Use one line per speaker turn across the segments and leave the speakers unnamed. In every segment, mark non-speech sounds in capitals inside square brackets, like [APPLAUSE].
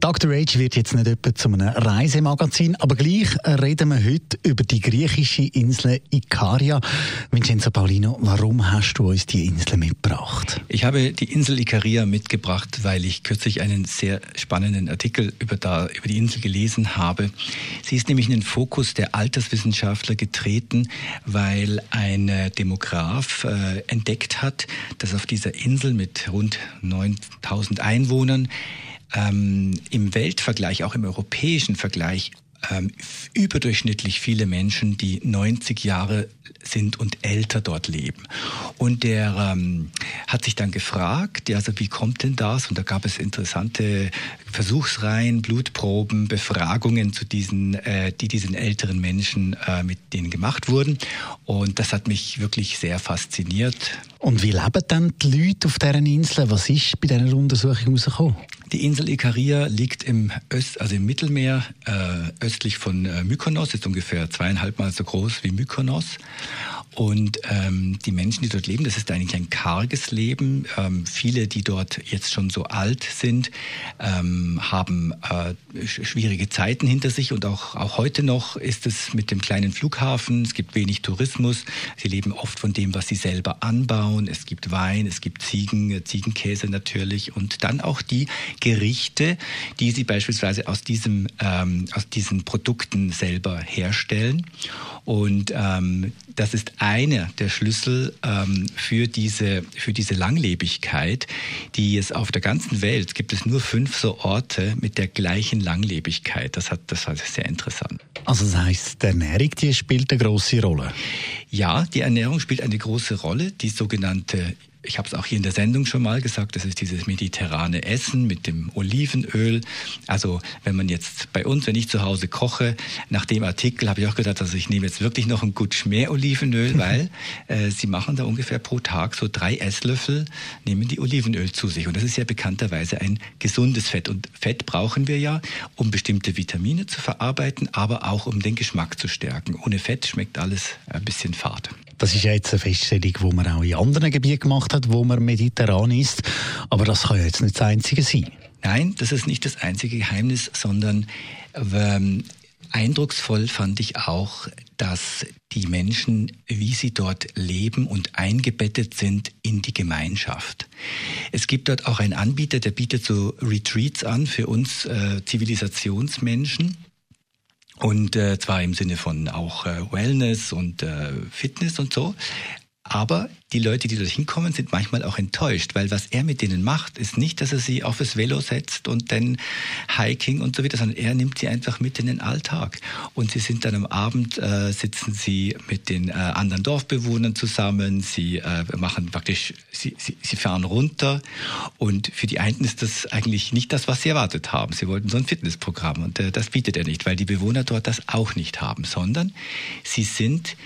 Dr. Age wird jetzt nicht etwa zu einem Reisemagazin, aber gleich reden wir heute über die griechische Insel Ikaria. Vincenzo Paulino, warum hast du uns die Insel mitgebracht?
Ich habe die Insel Ikaria mitgebracht, weil ich kürzlich einen sehr spannenden Artikel über, da, über die Insel gelesen habe. Sie ist nämlich in den Fokus der Alterswissenschaftler getreten, weil ein Demograf äh, entdeckt hat, dass auf dieser Insel mit rund 9000 Einwohnern ähm, im Weltvergleich, auch im europäischen Vergleich, ähm, überdurchschnittlich viele Menschen, die 90 Jahre sind und älter dort leben. Und der ähm, hat sich dann gefragt, also wie kommt denn das? Und da gab es interessante Versuchsreihen, Blutproben, Befragungen zu diesen, äh, die diesen älteren Menschen äh, mit denen gemacht wurden. Und das hat mich wirklich sehr fasziniert.
Und wie leben dann die Leute auf deren Inseln? Was ist bei dieser Untersuchung herausgekommen?
Die Insel Ikaria liegt im, Öst, also im Mittelmeer äh, östlich von äh, Mykonos, ist ungefähr zweieinhalb Mal so groß wie Mykonos. Und ähm, die Menschen, die dort leben, das ist eigentlich ein karges Leben. Ähm, viele, die dort jetzt schon so alt sind, ähm, haben äh, schwierige Zeiten hinter sich. Und auch, auch heute noch ist es mit dem kleinen Flughafen. Es gibt wenig Tourismus. Sie leben oft von dem, was sie selber anbauen. Es gibt Wein, es gibt Ziegen, äh, Ziegenkäse natürlich. Und dann auch die Gerichte, die sie beispielsweise aus, diesem, ähm, aus diesen Produkten selber herstellen. Und ähm, das ist einer der Schlüssel ähm, für, diese, für diese Langlebigkeit, die es auf der ganzen Welt gibt es nur fünf so Orte mit der gleichen Langlebigkeit. Das, hat, das war sehr interessant.
Also das heißt, die Ernährung die spielt eine große Rolle?
Ja, die Ernährung spielt eine große Rolle. Die sogenannte ich habe es auch hier in der Sendung schon mal gesagt, das ist dieses mediterrane Essen mit dem Olivenöl. Also wenn man jetzt bei uns, wenn ich zu Hause koche, nach dem Artikel habe ich auch gedacht, also ich nehme jetzt wirklich noch ein Gutsch mehr Olivenöl, [LAUGHS] weil äh, sie machen da ungefähr pro Tag so drei Esslöffel, nehmen die Olivenöl zu sich. Und das ist ja bekannterweise ein gesundes Fett. Und Fett brauchen wir ja, um bestimmte Vitamine zu verarbeiten, aber auch um den Geschmack zu stärken. Ohne Fett schmeckt alles ein bisschen fad.
Das ist ja jetzt eine Feststellung, die man auch in anderen Gebieten gemacht hat, wo man mediterran ist. Aber das kann ja jetzt nicht das Einzige sein.
Nein, das ist nicht das einzige Geheimnis, sondern ähm, eindrucksvoll fand ich auch, dass die Menschen, wie sie dort leben und eingebettet sind in die Gemeinschaft. Es gibt dort auch einen Anbieter, der bietet so Retreats an für uns äh, Zivilisationsmenschen. Und äh, zwar im Sinne von auch äh, Wellness und äh, Fitness und so. Aber die Leute, die dort hinkommen, sind manchmal auch enttäuscht, weil was er mit denen macht, ist nicht, dass er sie auf das Velo setzt und dann Hiking und so weiter, sondern er nimmt sie einfach mit in den Alltag. Und sie sind dann am Abend, äh, sitzen sie mit den äh, anderen Dorfbewohnern zusammen, sie äh, machen praktisch, sie, sie, sie fahren runter und für die einen ist das eigentlich nicht das, was sie erwartet haben. Sie wollten so ein Fitnessprogramm und äh, das bietet er nicht, weil die Bewohner dort das auch nicht haben, sondern sie sind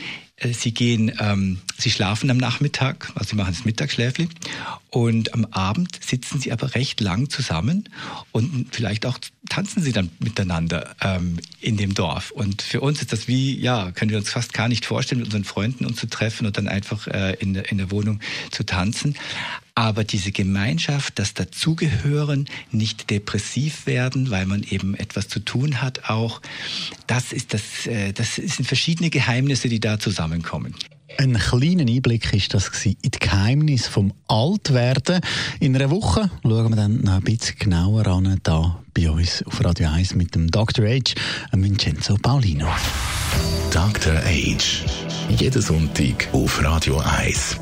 Sie gehen, ähm, Sie schlafen am Nachmittag, also Sie machen das Mittagsschläfli und am Abend sitzen Sie aber recht lang zusammen und vielleicht auch tanzen Sie dann miteinander ähm, in dem Dorf. Und für uns ist das wie, ja, können wir uns fast gar nicht vorstellen, mit unseren Freunden uns zu treffen und dann einfach äh, in, in der Wohnung zu tanzen. Aber diese Gemeinschaft, das Dazugehören, nicht depressiv werden, weil man eben etwas zu tun hat auch, das ist das, äh, das sind verschiedene Geheimnisse, die da zusammenkommen.
Ein kleiner Einblick ist das in die Geheimnis vom Altwerden. In einer Woche schauen wir dann noch ein bisschen genauer an, da bei uns auf Radio 1 mit dem Dr. Age, Vincenzo Paulino.
Dr. Age. Jeden Sonntag auf Radio 1.